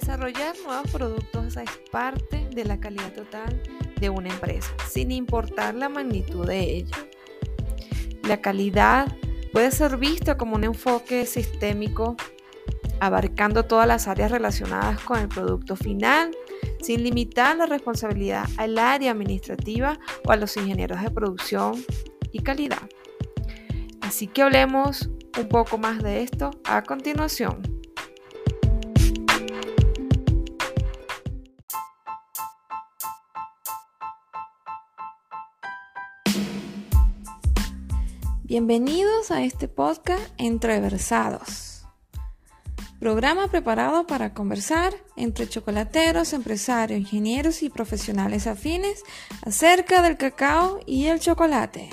Desarrollar nuevos productos es parte de la calidad total de una empresa, sin importar la magnitud de ella. La calidad puede ser vista como un enfoque sistémico abarcando todas las áreas relacionadas con el producto final, sin limitar la responsabilidad al área administrativa o a los ingenieros de producción y calidad. Así que hablemos un poco más de esto a continuación. Bienvenidos a este podcast Entreversados. Programa preparado para conversar entre chocolateros, empresarios, ingenieros y profesionales afines acerca del cacao y el chocolate.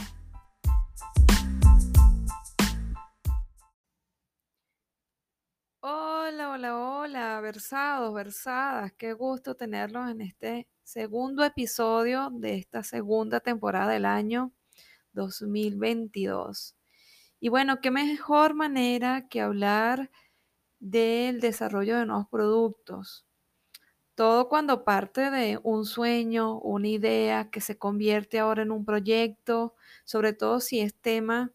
Hola, hola, hola, versados, versadas. Qué gusto tenerlos en este segundo episodio de esta segunda temporada del año 2022. Y bueno, qué mejor manera que hablar del desarrollo de nuevos productos. Todo cuando parte de un sueño, una idea que se convierte ahora en un proyecto, sobre todo si es tema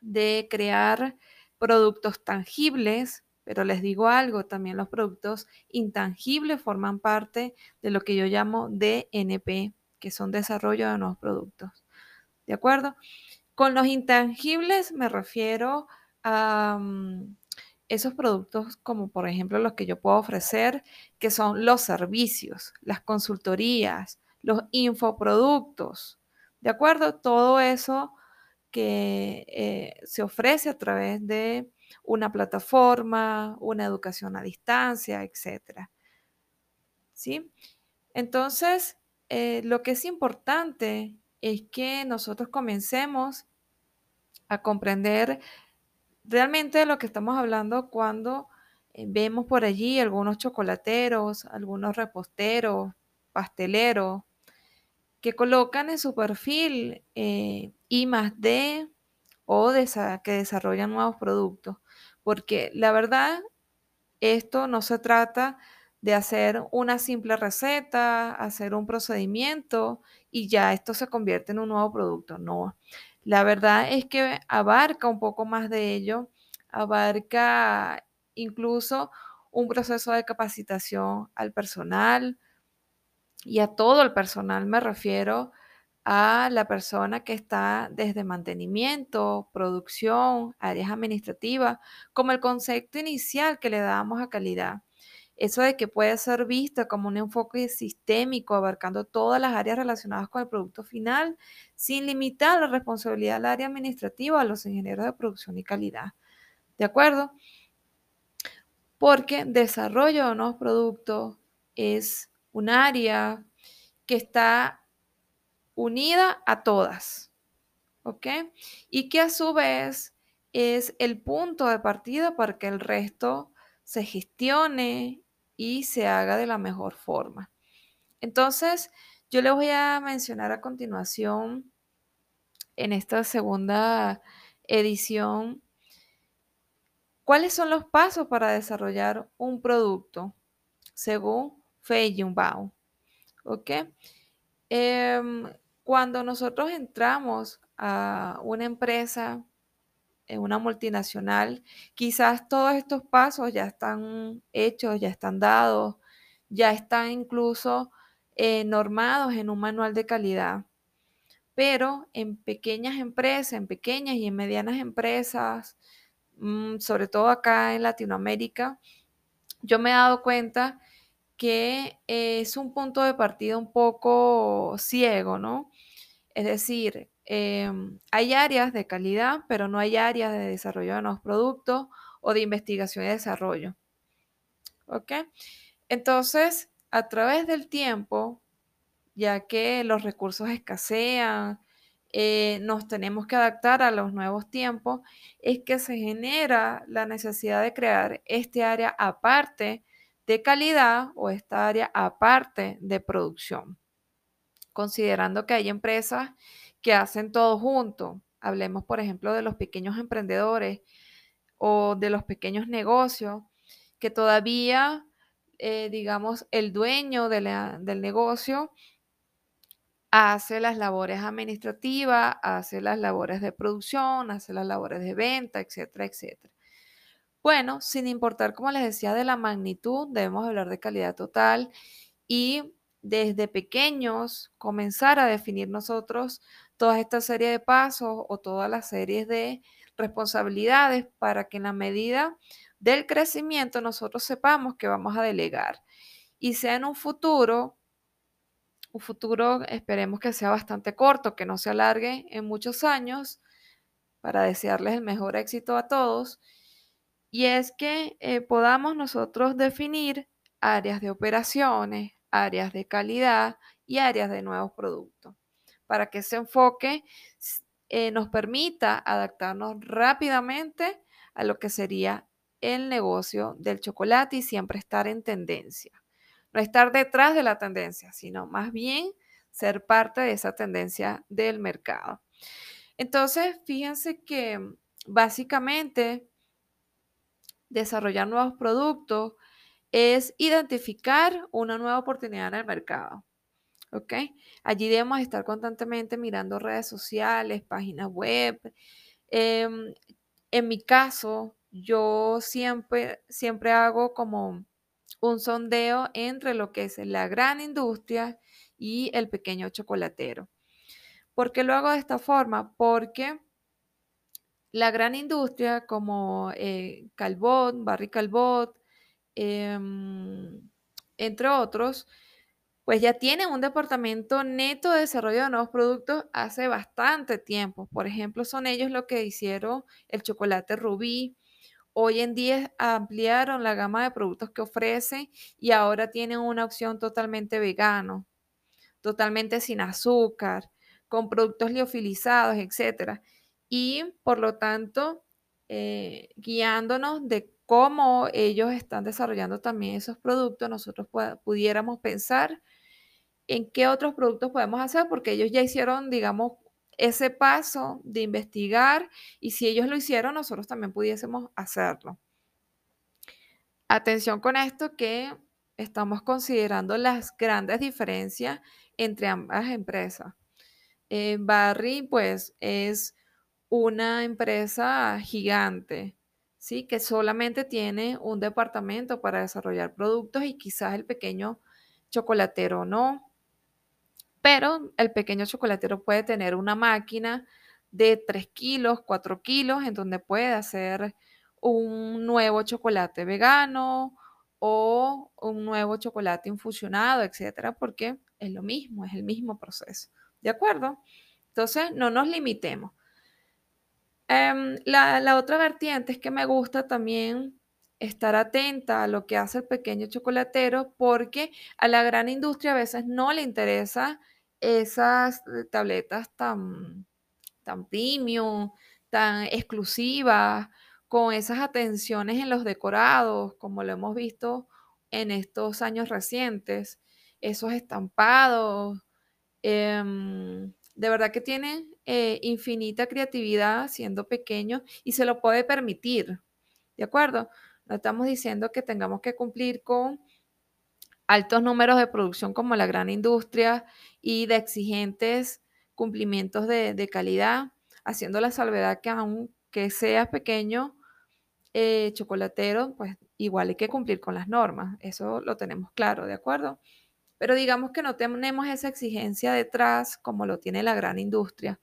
de crear productos tangibles, pero les digo algo, también los productos intangibles forman parte de lo que yo llamo DNP, que son desarrollo de nuevos productos. ¿De acuerdo? Con los intangibles me refiero a mm, esos productos como por ejemplo los que yo puedo ofrecer, que son los servicios, las consultorías, los infoproductos. ¿De acuerdo? Todo eso que eh, se ofrece a través de una plataforma, una educación a distancia, etc. ¿Sí? Entonces, eh, lo que es importante es que nosotros comencemos a comprender realmente de lo que estamos hablando cuando eh, vemos por allí algunos chocolateros, algunos reposteros, pasteleros, que colocan en su perfil eh, I D o que desarrollan nuevos productos. Porque la verdad, esto no se trata de hacer una simple receta, hacer un procedimiento y ya esto se convierte en un nuevo producto. No, la verdad es que abarca un poco más de ello, abarca incluso un proceso de capacitación al personal y a todo el personal, me refiero a la persona que está desde mantenimiento, producción, áreas administrativas, como el concepto inicial que le damos a calidad. Eso de que puede ser vista como un enfoque sistémico abarcando todas las áreas relacionadas con el producto final, sin limitar la responsabilidad del área administrativa a los ingenieros de producción y calidad. ¿De acuerdo? Porque desarrollo de nuevos productos es un área que está unida a todas. ¿Ok? Y que a su vez es el punto de partida para que el resto se gestione y se haga de la mejor forma. Entonces, yo les voy a mencionar a continuación en esta segunda edición cuáles son los pasos para desarrollar un producto según Feigenbaum. ¿Ok? Em, cuando nosotros entramos a una empresa en una multinacional, quizás todos estos pasos ya están hechos, ya están dados, ya están incluso eh, normados en un manual de calidad. Pero en pequeñas empresas, en pequeñas y en medianas empresas, mm, sobre todo acá en Latinoamérica, yo me he dado cuenta que es un punto de partida un poco ciego, ¿no? Es decir, Em, hay áreas de calidad, pero no hay áreas de desarrollo de nuevos productos o de investigación y desarrollo. ¿Ok? Entonces, a través del tiempo, ya que los recursos escasean, eh, nos tenemos que adaptar a los nuevos tiempos, es que se genera la necesidad de crear este área aparte de calidad o esta área aparte de producción, considerando que hay empresas que hacen todo junto. Hablemos, por ejemplo, de los pequeños emprendedores o de los pequeños negocios que todavía eh, digamos, el dueño del negocio hace las labores administrativas, hace las labores de producción, hace las labores de venta, etcétera, etcétera. Bueno, sin importar, como les decía, de la magnitud, debemos hablar de calidad total y desde pequeños comenzar a definir nosotros toda esta serie de pasos o todas las series de responsabilidades para que en la medida del crecimiento nosotros sepamos que vamos a delegar y sea en un futuro, un futuro esperemos que sea bastante corto, que no se alargue en muchos años, para desearles el mejor éxito a todos y es que eh, podamos nosotros definir áreas de operaciones, áreas de calidad y áreas de nuevos productos, para que ese enfoque eh, nos permita adaptarnos rápidamente a lo que sería el negocio del chocolate y siempre estar en tendencia. No estar detrás de la tendencia, sino más bien ser parte de esa tendencia del mercado. Entonces, fíjense que básicamente desarrollar nuevos productos es identificar una nueva oportunidad en el mercado. ¿Ok? Allí debemos estar constantemente mirando redes sociales, páginas web. Em, en mi caso, yo siempre, siempre hago como un sondeo entre lo que es la gran industria y el pequeño chocolatero. ¿Por qué lo hago de esta forma? Porque la gran industria como eh, Calbot, Barry Calbot, em, entre otros, pues ya tienen un departamento neto de desarrollo de nuevos productos hace bastante tiempo. Por ejemplo, son ellos los que hicieron el chocolate rubí. Hoy en día ampliaron la gama de productos que ofrecen y ahora tienen una opción totalmente vegano, totalmente sin azúcar, con productos liofilizados, etcétera y por lo tanto eh, guiándonos de cómo ellos están desarrollando también esos productos, nosotros pudiéramos pensar en qué otros productos podemos hacer, porque ellos ya hicieron, digamos, ese paso de investigar y si ellos lo hicieron, nosotros también pudiésemos hacerlo. Atención con esto que estamos considerando las grandes diferencias entre ambas empresas. Eh, Barry, pues, es una empresa gigante, ¿sí? Que solamente tiene un departamento para desarrollar productos y quizás el pequeño chocolatero no. Pero el pequeño chocolatero puede tener una máquina de 3 kilos, 4 kilos, en donde puede hacer un nuevo chocolate vegano o un nuevo chocolate infusionado, etcétera, porque es lo mismo, es el mismo proceso. ¿De acuerdo? Entonces, no nos limitemos. Em, la, otra vertiente es que me gusta también estar atenta a lo que hace el pequeño chocolatero porque a la gran industria a veces no le interesa esas tabletas tan, tan premium, tan exclusivas, con esas atenciones en los decorados, como lo hemos visto en estos años recientes, esos estampados. Em, de verdad que tiene eh, infinita creatividad siendo pequeño y se lo puede permitir, ¿de acuerdo? No estamos diciendo que tengamos que cumplir con altos números de producción como la gran industria y de exigentes cumplimientos de, calidad, haciendo la salvedad que aunque sea pequeño, eh, chocolatero, pues igual hay que cumplir con las normas, eso lo tenemos claro, ¿de acuerdo? Pero digamos que no tenemos esa exigencia detrás como lo tiene la gran industria.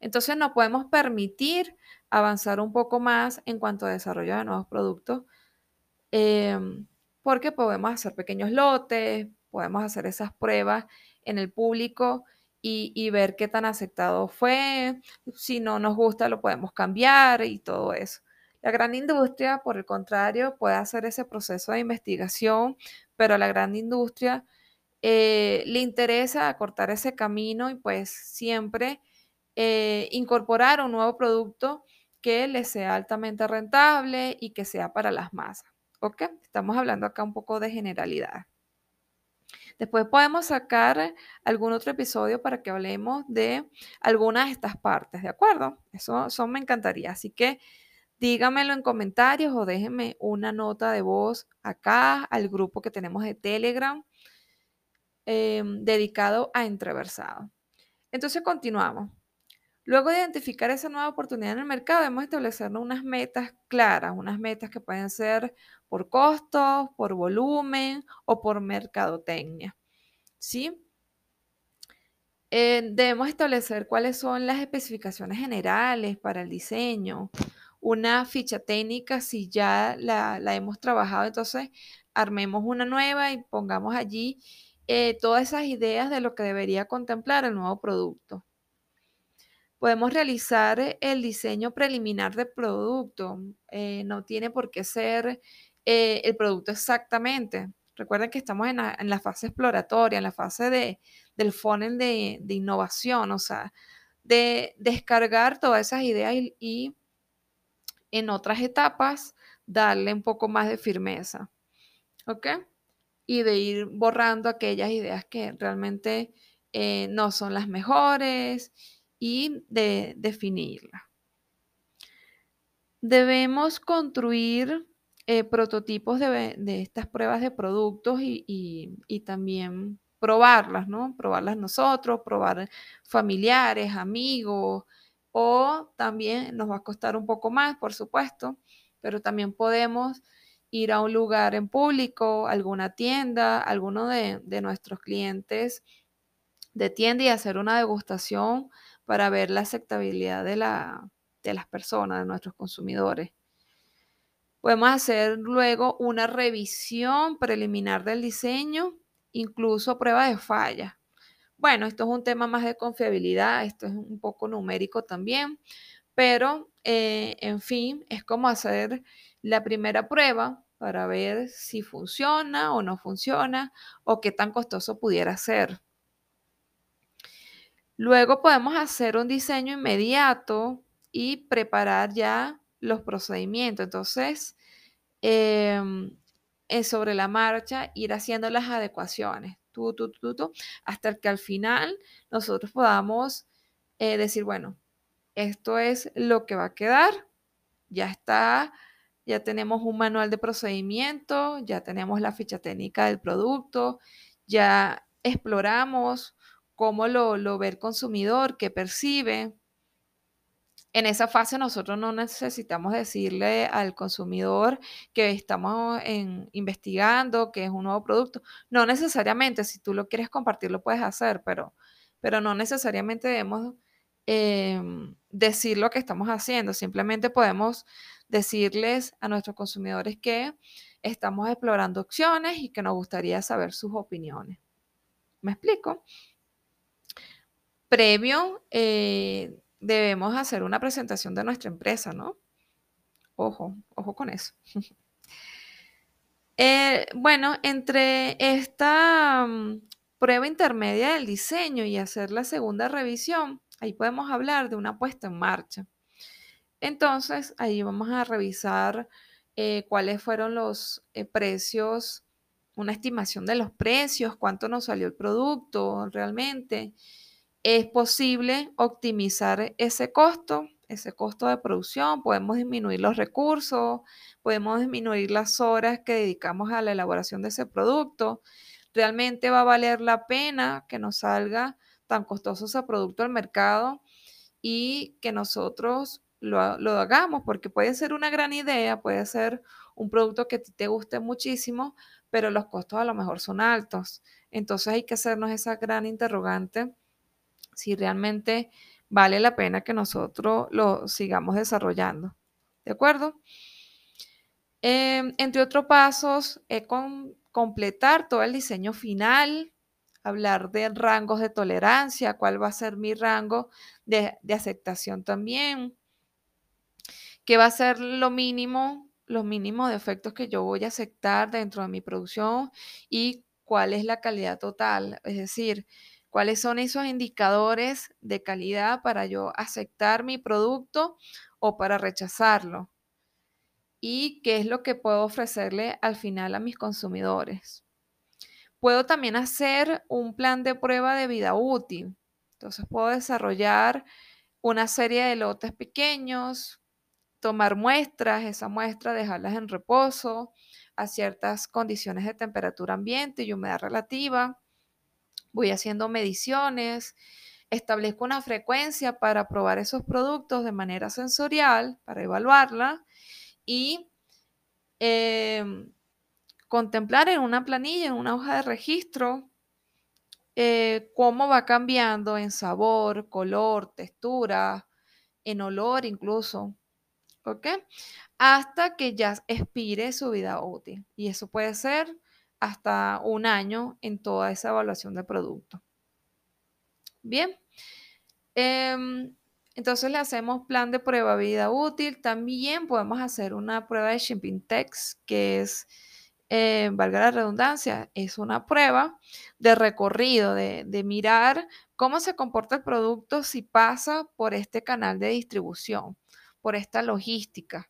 Entonces no podemos permitir avanzar un poco más en cuanto a desarrollo de nuevos productos, em, porque podemos hacer pequeños lotes, podemos hacer esas pruebas en el público y, ver qué tan aceptado fue. Si no nos gusta, lo podemos cambiar y todo eso. La gran industria, por el contrario, puede hacer ese proceso de investigación pero a la gran industria eh, le interesa acortar ese camino y pues siempre eh, incorporar un nuevo producto que le sea altamente rentable y que sea para las masas. ¿Ok? Estamos hablando acá un poco de generalidad. Después podemos sacar algún otro episodio para que hablemos de algunas de estas partes, ¿de acuerdo? Eso, me encantaría. Así que dígamelo en comentarios o déjenme una nota de voz acá al grupo que tenemos de Telegram em, dedicado a entreversado. Entonces continuamos. Luego de identificar esa nueva oportunidad en el mercado, debemos establecernos unas metas claras, unas metas que pueden ser por costos, por volumen o por mercadotecnia. ¿Sí? Eh, debemos establecer cuáles son las especificaciones generales para el diseño, una ficha técnica si ya la, hemos trabajado, entonces armemos una nueva y pongamos allí eh, todas esas ideas de lo que debería contemplar el nuevo producto. Podemos realizar el diseño preliminar del producto. Eh, no tiene por qué ser eh, el producto exactamente. Recuerden que estamos en la, fase exploratoria, en la fase de, del funnel de, innovación, o sea, de descargar todas esas ideas y en otras etapas darle un poco más de firmeza. ¿Ok? Y de ir borrando aquellas ideas que realmente eh, no son las mejores y de definirlas. Debemos construir eh, prototipos de, estas pruebas de productos y, y, también probarlas, ¿no? Probarlas nosotros, probar familiares, amigos, o también nos va a costar un poco más, por supuesto, pero también podemos ir a un lugar en público, alguna tienda, alguno de, nuestros clientes de tienda y hacer una degustación para ver la aceptabilidad de, de las personas, de nuestros consumidores. Podemos hacer luego una revisión preliminar del diseño, incluso prueba de falla. Bueno, esto es un tema más de confiabilidad, esto es un poco numérico también, pero eh, en fin, es como hacer la primera prueba para ver si funciona o no funciona o qué tan costoso pudiera ser. Luego podemos hacer un diseño inmediato y preparar ya los procedimientos. Entonces, es sobre la marcha ir haciendo las adecuaciones tú, tú, tú, hasta que al final nosotros podamos eh, decir, bueno, esto es lo que va a quedar, ya está, ya tenemos un manual de procedimiento, ya tenemos la ficha técnica del producto, ya exploramos cómo lo, lo ve el consumidor, qué percibe, en esa fase nosotros no necesitamos decirle al consumidor que estamos investigando, que es un nuevo producto. No necesariamente, si tú lo quieres compartir, lo puedes hacer, pero, pero no necesariamente debemos em, decir lo que estamos haciendo. Simplemente podemos decirles a nuestros consumidores que estamos explorando opciones y que nos gustaría saber sus opiniones. ¿Me explico? Previo, eh, debemos hacer una presentación de nuestra empresa, ¿no? Ojo, ojo con eso. Eh, bueno, entre esta mm, prueba intermedia del diseño y hacer la segunda revisión, ahí podemos hablar de una puesta en marcha. Entonces, ahí vamos a revisar eh, cuáles fueron los precios, una estimación de los precios, cuánto nos salió el producto realmente, es posible optimizar ese costo, ese costo de producción, podemos disminuir los recursos, podemos disminuir las horas que dedicamos a la elaboración de ese producto. Realmente va a valer la pena que nos salga tan costoso ese producto al mercado y que nosotros lo, lo, hagamos, porque puede ser una gran idea, puede ser un producto que te guste muchísimo, pero los costos a lo mejor son altos. Entonces hay que hacernos esa gran interrogante si realmente vale la pena que nosotros lo sigamos desarrollando. ¿De acuerdo? Em, entre otros pasos, es con, completar todo el diseño final, hablar de rangos de tolerancia, cuál va a ser mi rango de, de aceptación también, qué va a ser lo mínimo, los mínimos de efectos que yo voy a aceptar dentro de mi producción y cuál es la calidad total. Es decir, cuáles son esos indicadores de calidad para yo aceptar mi producto o para rechazarlo y qué es lo que puedo ofrecerle al final a mis consumidores. Puedo también hacer un plan de prueba de vida útil. Entonces puedo desarrollar una serie de lotes pequeños tomar muestras, esa muestra dejarlas en reposo a ciertas condiciones de temperatura ambiente y humedad relativa. Voy haciendo mediciones, establezco una frecuencia para probar esos productos de manera sensorial, para evaluarla y em, contemplar en una planilla, en una hoja de registro, eh, cómo va cambiando en sabor, color, textura, en olor incluso. ¿Ok? Hasta que ya expire su vida útil. Y eso puede ser hasta un año en toda esa evaluación de producto. Bien. Em, entonces le hacemos plan de prueba vida útil. También podemos hacer una prueba de shipping text, que es, eh, valga la redundancia, es una prueba de recorrido, de, de mirar cómo se comporta el producto si pasa por este canal de distribución, por esta logística.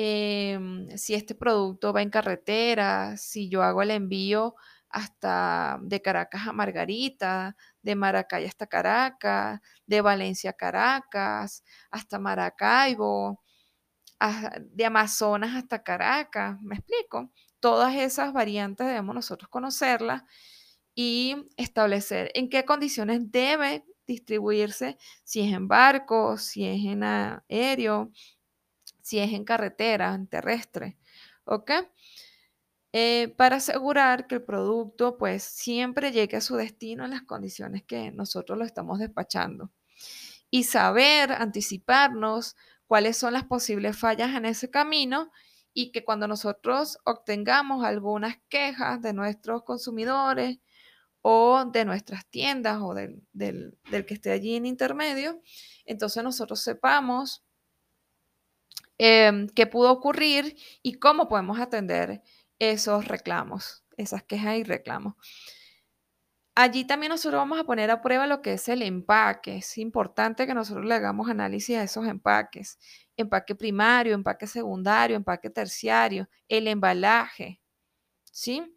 Em, si este producto va en carretera, si yo hago el envío hasta de Caracas a Margarita, de Maracay hasta Caracas, de Valencia a Caracas, hasta Maracaibo, de Amazonas hasta Caracas, ¿me explico? Todas esas variantes debemos nosotros conocerlas y establecer en qué condiciones debe distribuirse, si es en barco, si es en aéreo, si es en carretera, en terrestre, ¿ok? Eh, para asegurar que el producto pues siempre llegue a su destino en las condiciones que nosotros lo estamos despachando. Y saber, anticiparnos cuáles son las posibles fallas en ese camino y que cuando nosotros obtengamos algunas quejas de nuestros consumidores o de nuestras tiendas o del, del que esté allí en intermedio, entonces nosotros sepamos Em, qué pudo ocurrir y cómo podemos atender esos reclamos, esas quejas y reclamos. Allí también nosotros vamos a poner a prueba lo que es el empaque. Es importante que nosotros le hagamos análisis a esos empaques. Empaque primario, empaque secundario, empaque terciario, el embalaje. ¿Sí?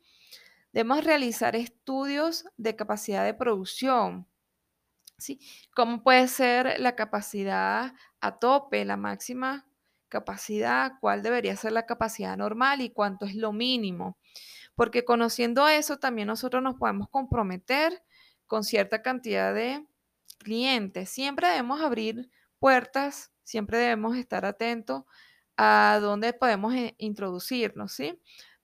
Debemos realizar estudios de capacidad de producción. ¿Sí? ¿Cómo puede ser la capacidad a tope, la máxima capacidad, cuál debería ser la capacidad normal y cuánto es lo mínimo. Porque conociendo eso, también nosotros nos podemos comprometer con cierta cantidad de clientes. Siempre debemos abrir puertas, siempre debemos estar atentos a dónde podemos eh, introducirnos, ¿sí?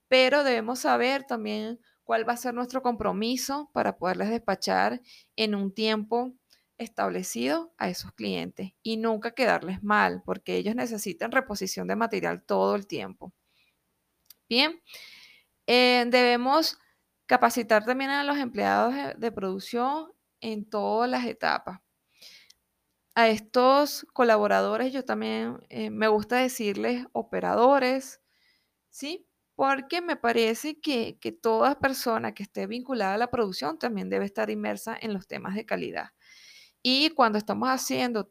Pero debemos saber también cuál va a ser nuestro compromiso para poderles despachar en un tiempo establecido a esos clientes y nunca quedarles mal, porque ellos necesitan reposición de material todo el tiempo. Bien, eh, debemos capacitar también a los empleados de, producción en todas las etapas. A estos colaboradores yo también eh, me gusta decirles operadores, ¿sí? Porque me parece que, que toda persona que esté vinculada a la producción también debe estar inmersa en los temas de calidad. Y cuando estamos haciendo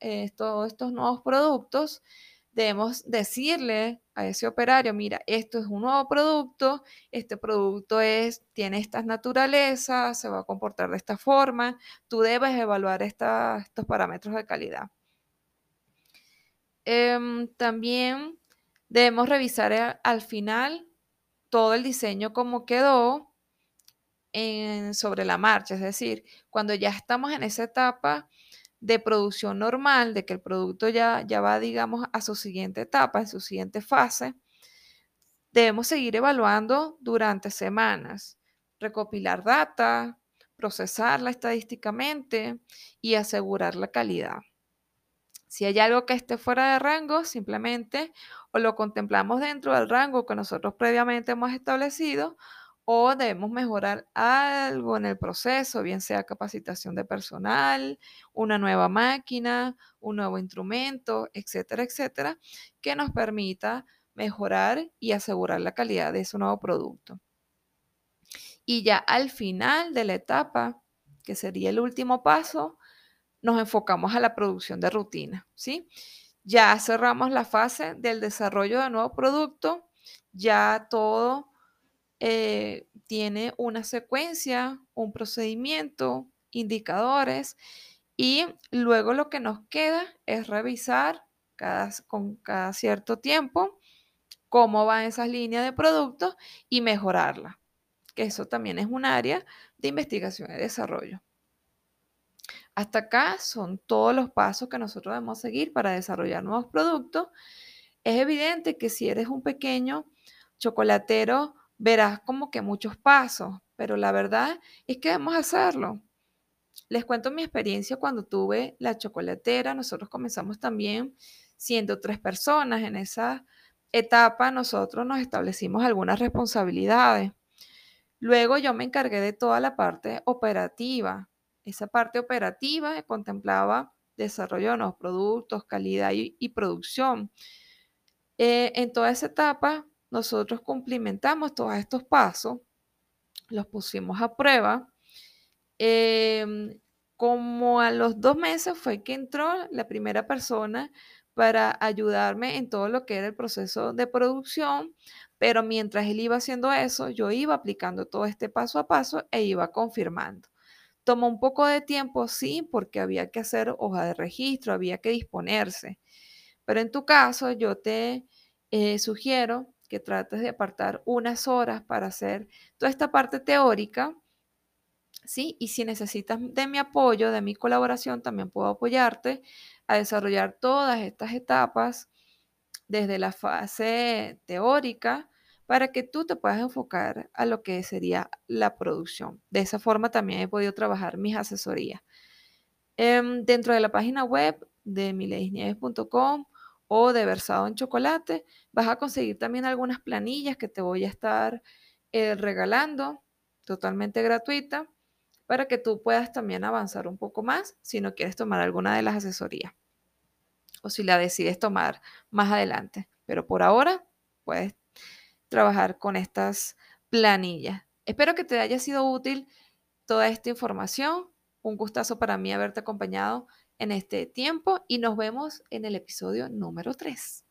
eh, todos estos nuevos productos, debemos decirle a ese operario, mira, esto es un nuevo producto, este producto es, tiene estas naturalezas, se va a comportar de esta forma, tú debes evaluar estos parámetros de calidad. Em, también debemos revisar al final todo el diseño como quedó, sobre la marcha, es decir, cuando ya estamos en esa etapa de producción normal, de que el producto ya, ya va, digamos, a su siguiente etapa, en su siguiente fase, debemos seguir evaluando durante semanas, recopilar data, procesarla estadísticamente y asegurar la calidad. Si hay algo que esté fuera de rango, simplemente o lo contemplamos dentro del rango que nosotros previamente hemos establecido o debemos mejorar algo en el proceso, bien sea capacitación de personal, una nueva máquina, un nuevo instrumento, etcétera, etcétera, que nos permita mejorar y asegurar la calidad de ese nuevo producto. Y ya al final de la etapa, que sería el último paso, nos enfocamos a la producción de rutina, ¿sí? Ya cerramos la fase del desarrollo de nuevo producto, ya todo eh, tiene una secuencia, un procedimiento, indicadores y luego lo que nos queda es revisar cada, con cada cierto tiempo cómo van esas líneas de productos y mejorarla, que eso también es un área de investigación y desarrollo. Hasta acá son todos los pasos que nosotros debemos seguir para desarrollar nuevos productos. Es evidente que si eres un pequeño chocolatero, verás como que muchos pasos, pero la verdad es que debemos hacerlo. Les cuento mi experiencia cuando tuve la chocolatera. Nosotros comenzamos también siendo tres personas. En esa etapa nosotros nos establecimos algunas responsabilidades. Luego yo me encargué de toda la parte operativa. Esa parte operativa contemplaba desarrollo de nuevos productos, calidad y, producción. Eh, en toda esa etapa nosotros cumplimentamos todos estos pasos, los pusimos a prueba. Em, como a los dos meses fue que entró la primera persona para ayudarme en todo lo que era el proceso de producción, pero mientras él iba haciendo eso, yo iba aplicando todo este paso a paso e iba confirmando. Tomó un poco de tiempo, sí, porque había que hacer hoja de registro, había que disponerse. Pero en tu caso, yo te eh, sugiero que trates de apartar unas horas para hacer toda esta parte teórica, ¿sí? Y si necesitas de mi apoyo, de mi colaboración, también puedo apoyarte a desarrollar todas estas etapas desde la fase teórica para que tú te puedas enfocar a lo que sería la producción. De esa forma también he podido trabajar mis asesorías. Em, dentro de la página web de mileisnieves.com o de Versado en Chocolate, vas a conseguir también algunas planillas que te voy a estar eh, regalando totalmente gratuita para que tú puedas también avanzar un poco más si no quieres tomar alguna de las asesorías o si la decides tomar más adelante. Pero por ahora puedes trabajar con estas planillas. Espero que te haya sido útil toda esta información. Un gustazo para mí haberte acompañado en este tiempo y nos vemos en el episodio número 3.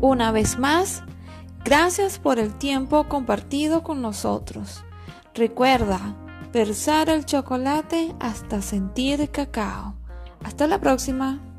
Una vez más, gracias por el tiempo compartido con nosotros. Recuerda, versar el chocolate hasta sentir cacao. Hasta la próxima.